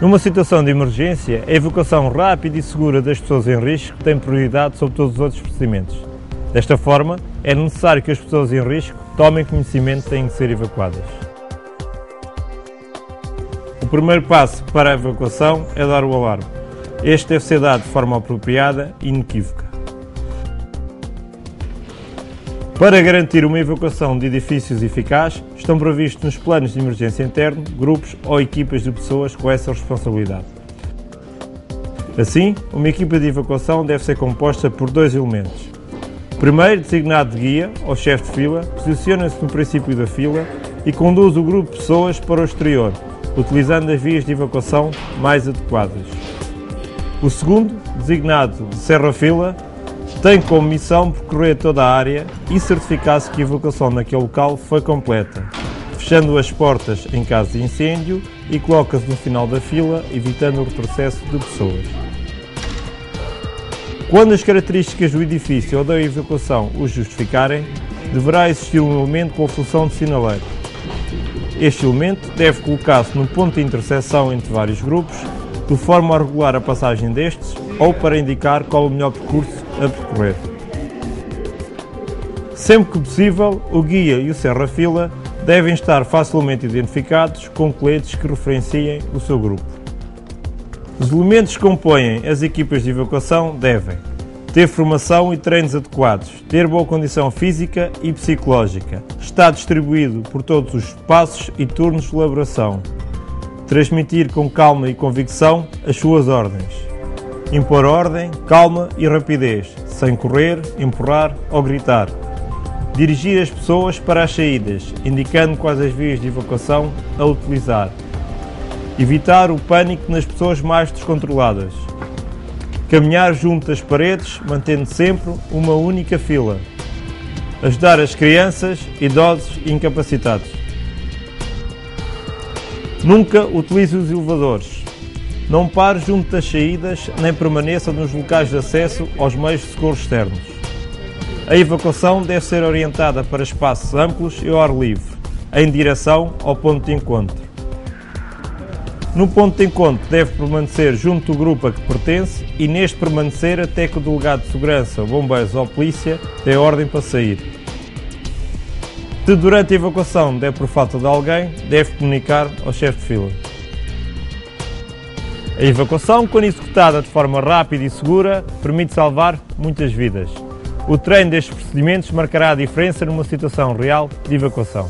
Numa situação de emergência, a evacuação rápida e segura das pessoas em risco tem prioridade sobre todos os outros procedimentos. Desta forma, é necessário que as pessoas em risco tomem conhecimento que têm que ser evacuadas. O primeiro passo para a evacuação é dar o alarme. Este deve ser dado de forma apropriada e inequívoca. Para garantir uma evacuação de edifícios eficaz, estão previstos nos planos de emergência interno grupos ou equipas de pessoas com essa responsabilidade. Assim, uma equipa de evacuação deve ser composta por dois elementos. Primeiro, designado de guia ou chefe de fila, posiciona-se no princípio da fila e conduz o grupo de pessoas para o exterior, utilizando as vias de evacuação mais adequadas. O segundo, designado de serra-fila, tem como missão percorrer toda a área e certificar-se que a evacuação naquele local foi completa, fechando as portas em caso de incêndio e coloca-se no final da fila, evitando o retrocesso de pessoas. Quando as características do edifício ou da evacuação o justificarem, deverá existir um elemento com a função de sinaleiro. Este elemento deve colocar-se no ponto de interseção entre vários grupos, de forma a regular a passagem destes ou para indicar qual o melhor percurso a percorrer. Sempre que possível, o guia e o serra-fila devem estar facilmente identificados com coletes que referenciem o seu grupo. Os elementos que compõem as equipas de evacuação devem ter formação e treinos adequados, ter boa condição física e psicológica, estar distribuído por todos os passos e turnos de elaboração, transmitir com calma e convicção as suas ordens, impor ordem, calma e rapidez, sem correr, empurrar ou gritar. Dirigir as pessoas para as saídas, indicando quais as vias de evacuação a utilizar. Evitar o pânico nas pessoas mais descontroladas. Caminhar junto às paredes, mantendo sempre uma única fila. Ajudar as crianças, idosos e incapacitados. Nunca utilize os elevadores. Não pare junto das saídas nem permaneça nos locais de acesso aos meios de socorro externos. A evacuação deve ser orientada para espaços amplos e ao ar livre, em direção ao ponto de encontro. No ponto de encontro deve permanecer junto do grupo a que pertence e neste permanecer até que o delegado de segurança, bombeiros ou polícia dê ordem para sair. Se durante a evacuação der por falta de alguém, deve comunicar ao chefe de fila. A evacuação, quando executada de forma rápida e segura, permite salvar muitas vidas. O treino destes procedimentos marcará a diferença numa situação real de evacuação.